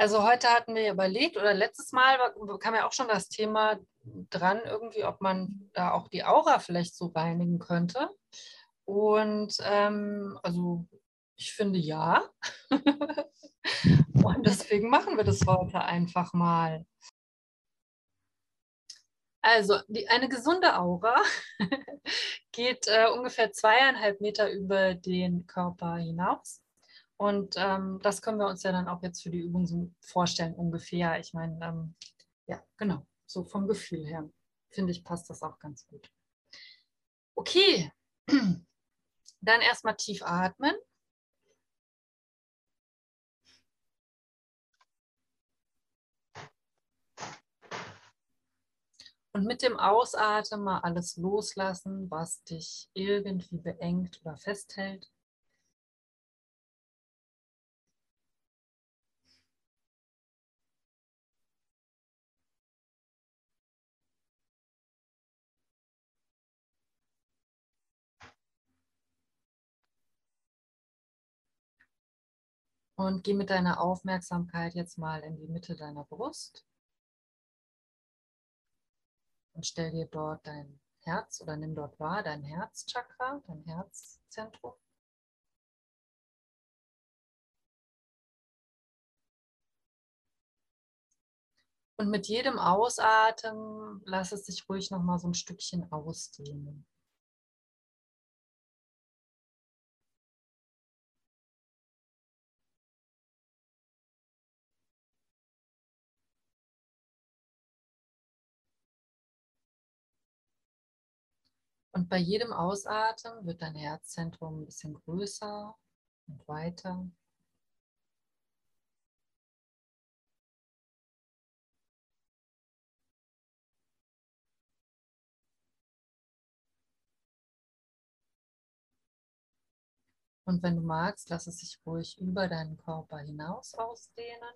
Also heute hatten wir überlegt, oder letztes Mal kam ja auch schon das Thema dran, irgendwie, ob man da auch die Aura vielleicht so reinigen könnte. Und ähm, also ich finde ja. Und deswegen machen wir das heute einfach mal. Also die, eine gesunde Aura geht äh, ungefähr zweieinhalb Meter über den Körper hinaus. Und ähm, das können wir uns ja dann auch jetzt für die Übung so vorstellen, ungefähr. Ich meine, ähm, ja, genau, so vom Gefühl her, finde ich, passt das auch ganz gut. Okay, dann erstmal tief atmen. Und mit dem Ausatmen mal alles loslassen, was dich irgendwie beengt oder festhält. Und geh mit deiner Aufmerksamkeit jetzt mal in die Mitte deiner Brust. Und stell dir dort dein Herz oder nimm dort wahr, dein Herzchakra, dein Herzzentrum. Und mit jedem Ausatmen lass es sich ruhig noch mal so ein Stückchen ausdehnen. Und bei jedem Ausatmen wird dein Herzzentrum ein bisschen größer und weiter. Und wenn du magst, lass es sich ruhig über deinen Körper hinaus ausdehnen.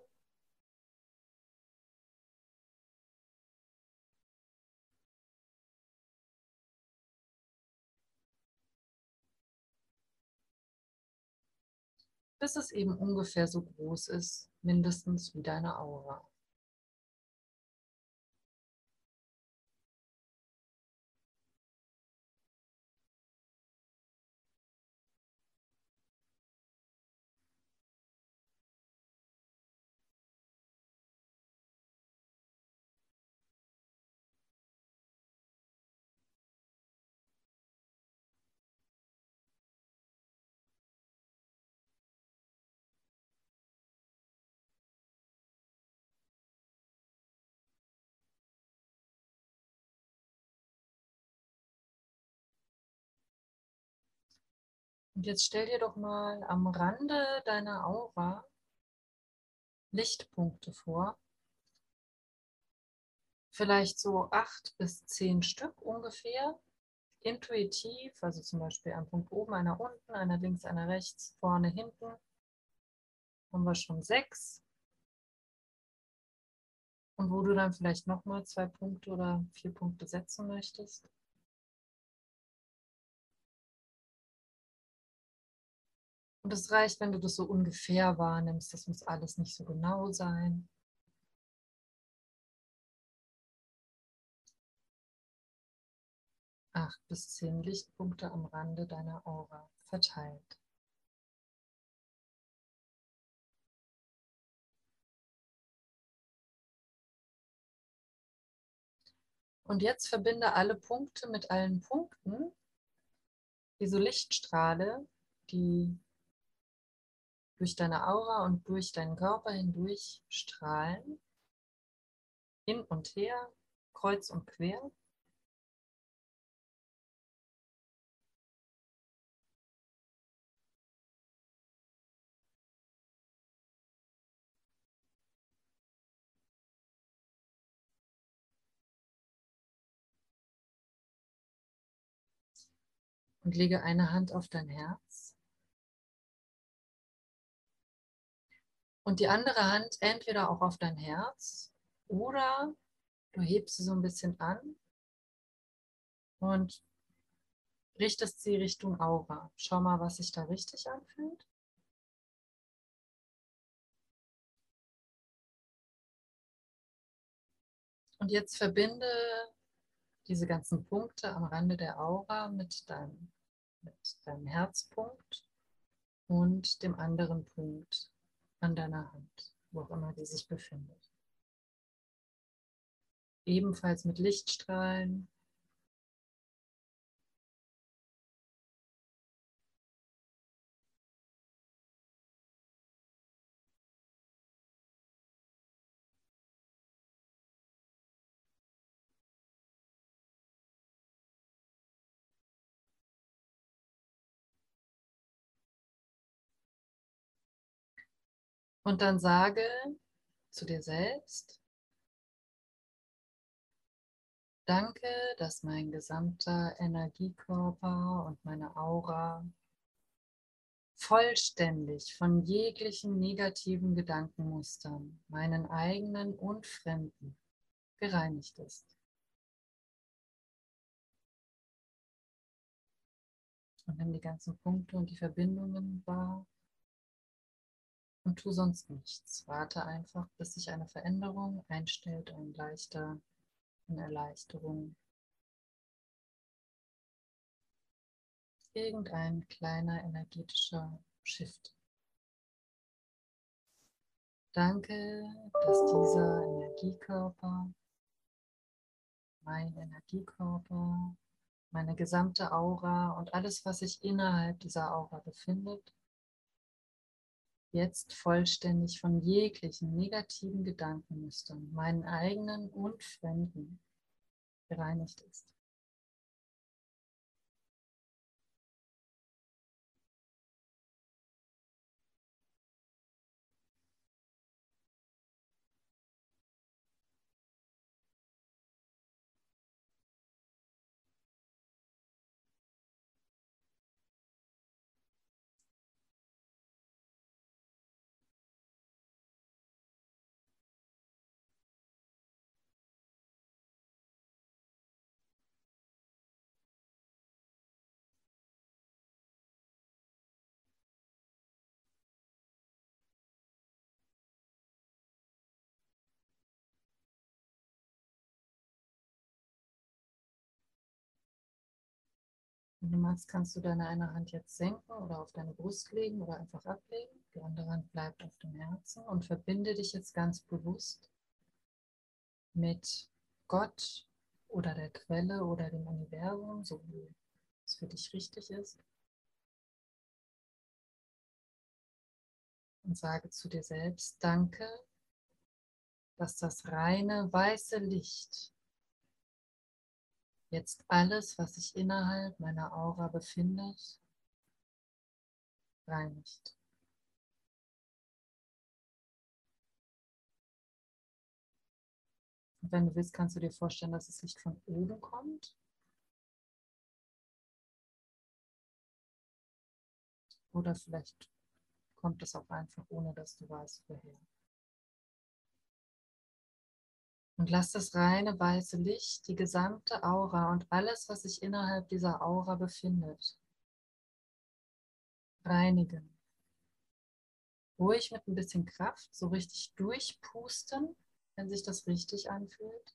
Bis es eben ungefähr so groß ist, mindestens wie deine Aura. Und jetzt stell dir doch mal am Rande deiner Aura Lichtpunkte vor. Vielleicht so acht bis zehn Stück ungefähr. Intuitiv, also zum Beispiel ein Punkt oben, einer unten, einer links, einer rechts, vorne, hinten. Haben wir schon sechs. Und wo du dann vielleicht nochmal zwei Punkte oder vier Punkte setzen möchtest. Und es reicht, wenn du das so ungefähr wahrnimmst. Das muss alles nicht so genau sein. Acht bis zehn Lichtpunkte am Rande deiner Aura verteilt. Und jetzt verbinde alle Punkte mit allen Punkten, wie so Lichtstrahle, die durch deine Aura und durch deinen Körper hindurch strahlen, hin und her, kreuz und quer. Und lege eine Hand auf dein Herz. Und die andere Hand entweder auch auf dein Herz oder du hebst sie so ein bisschen an und richtest sie Richtung Aura. Schau mal, was sich da richtig anfühlt. Und jetzt verbinde diese ganzen Punkte am Rande der Aura mit deinem, mit deinem Herzpunkt und dem anderen Punkt an deiner Hand, wo auch immer die sich befindet. Ebenfalls mit Lichtstrahlen. Und dann sage zu dir selbst, danke, dass mein gesamter Energiekörper und meine Aura vollständig von jeglichen negativen Gedankenmustern, meinen eigenen und fremden, gereinigt ist. Und nimm die ganzen Punkte und die Verbindungen wahr und tu sonst nichts. Warte einfach, bis sich eine Veränderung einstellt, ein leichter, eine Erleichterung. Irgendein kleiner energetischer Shift. Danke, dass dieser Energiekörper, mein Energiekörper, meine gesamte Aura und alles, was sich innerhalb dieser Aura befindet, jetzt vollständig von jeglichen negativen Gedankenmustern, meinen eigenen und fremden, gereinigt ist. Wenn du magst, kannst du deine eine Hand jetzt senken oder auf deine Brust legen oder einfach ablegen. Die andere Hand bleibt auf dem Herzen und verbinde dich jetzt ganz bewusst mit Gott oder der Quelle oder dem Universum, so wie es für dich richtig ist. Und sage zu dir selbst, danke, dass das reine weiße Licht jetzt alles, was sich innerhalb meiner Aura befindet, reinigt. Und wenn du willst, kannst du dir vorstellen, dass das Licht von oben kommt. Oder vielleicht kommt es auch einfach, ohne dass du weißt, woher. Und lass das reine weiße Licht, die gesamte Aura und alles, was sich innerhalb dieser Aura befindet, reinigen. Ruhig mit ein bisschen Kraft, so richtig durchpusten, wenn sich das richtig anfühlt.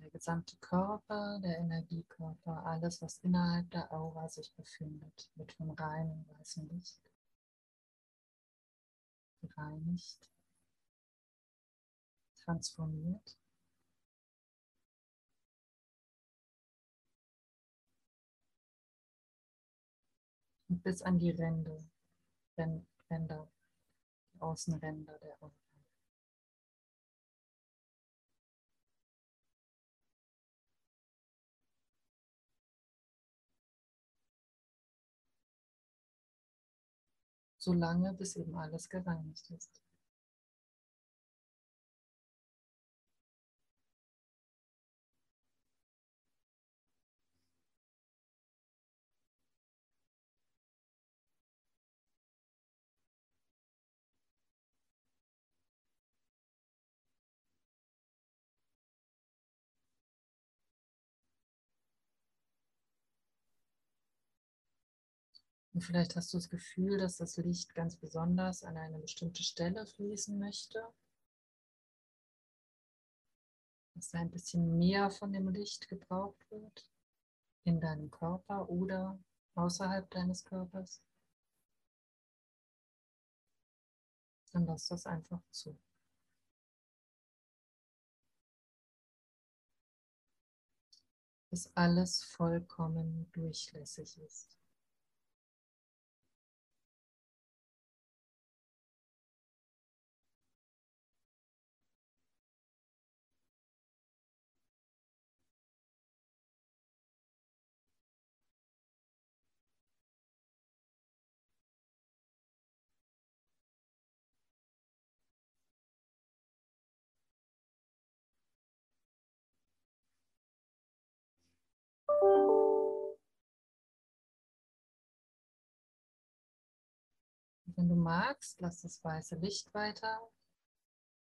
Der gesamte Körper, der Energiekörper, alles, was innerhalb der Aura sich befindet, wird vom reinen weißen Licht gereinigt, transformiert. Und bis an die Ränder, Ränder, die Außenränder der Aura. Solange bis eben alles gereinigt ist. Und vielleicht hast du das Gefühl, dass das Licht ganz besonders an eine bestimmte Stelle fließen möchte. Dass da ein bisschen mehr von dem Licht gebraucht wird in deinem Körper oder außerhalb deines Körpers. Dann lass das einfach zu. Bis alles vollkommen durchlässig ist. Wenn du magst, lass das weiße Licht weiter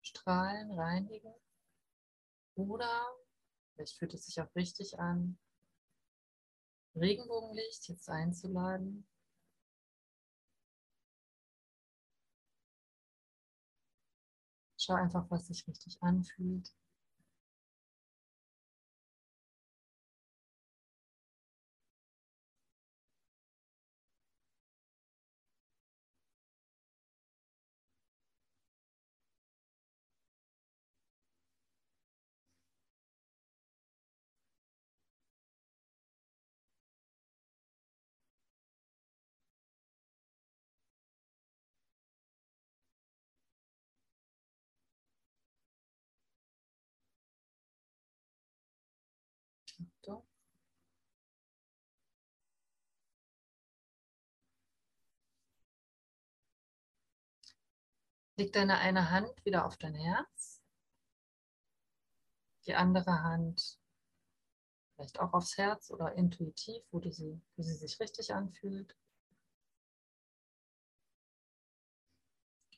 strahlen, reinigen. Oder, vielleicht fühlt es sich auch richtig an, Regenbogenlicht jetzt einzuladen. Schau einfach, was sich richtig anfühlt. Achtung. Leg deine eine Hand wieder auf dein Herz, die andere Hand vielleicht auch aufs Herz oder intuitiv, wo, du sie, wo sie sich richtig anfühlt.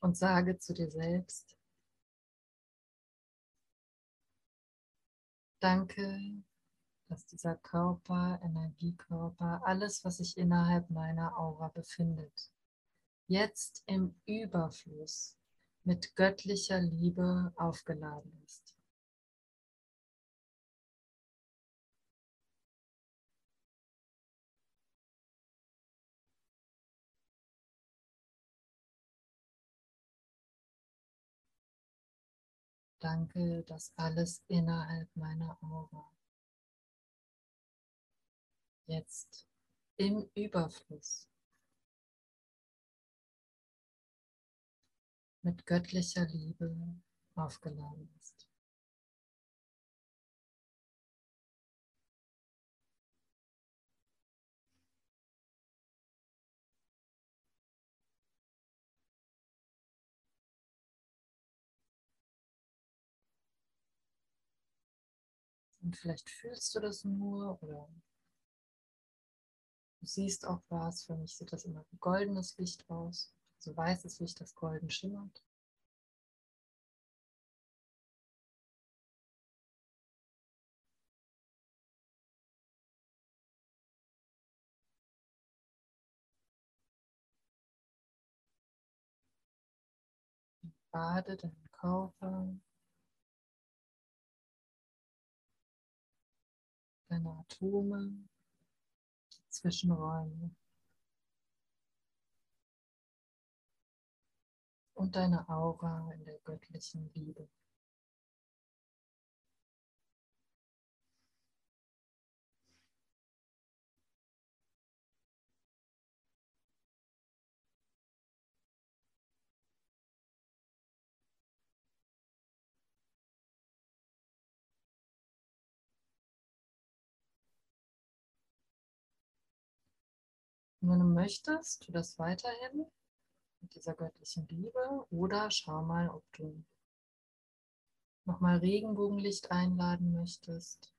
Und sage zu dir selbst, danke, dass dieser Körper, Energiekörper, alles, was sich innerhalb meiner Aura befindet, jetzt im Überfluss mit göttlicher Liebe aufgeladen ist. Danke, dass alles innerhalb meiner Aura jetzt im Überfluss mit göttlicher Liebe aufgeladen ist. Und vielleicht fühlst du das nur oder Siehst auch was. Für mich sieht das immer wie goldenes Licht aus. Also weißes Licht, das golden schimmert. Bade deinen Körper, deine Atome. Zwischenräume und deine Aura in der göttlichen Liebe. Wenn du möchtest, tu das weiterhin mit dieser göttlichen Liebe oder schau mal, ob du nochmal Regenbogenlicht einladen möchtest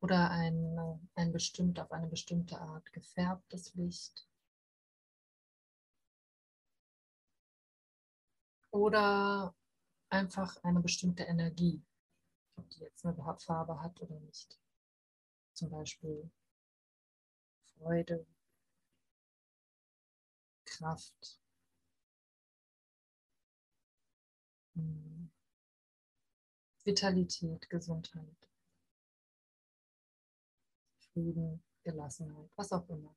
oder ein, ein bestimmt auf eine bestimmte Art gefärbtes Licht. Oder einfach eine bestimmte Energie, ob die jetzt eine Farbe hat oder nicht. Zum Beispiel Freude, Kraft. Hm. Vitalität, Gesundheit, Frieden, Gelassenheit, was auch immer.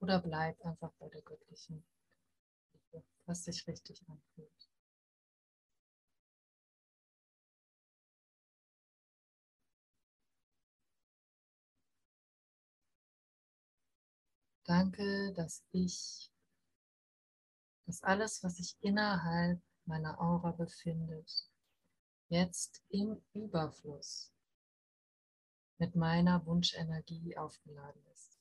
Oder bleib einfach bei der göttlichen Liebe, was sich richtig anfühlt. Danke, dass ich, dass alles, was sich innerhalb meiner Aura befindet, jetzt im Überfluss mit meiner Wunschenergie aufgeladen ist.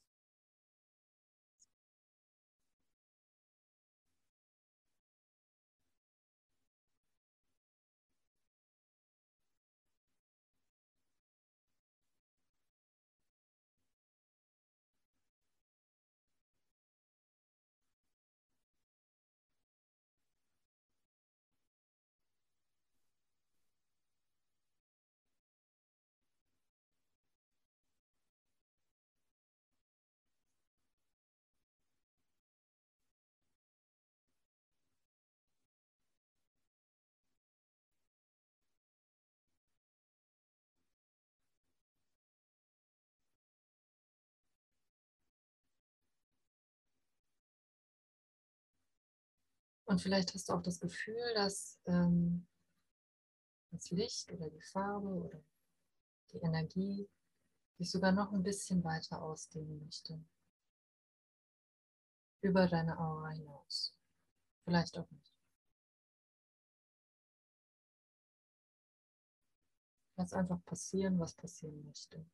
Und vielleicht hast du auch das Gefühl, dass ähm, das Licht oder die Farbe oder die Energie sich sogar noch ein bisschen weiter ausdehnen möchte. Über deine Aura hinaus. Vielleicht auch nicht. Lass einfach passieren, was passieren möchte.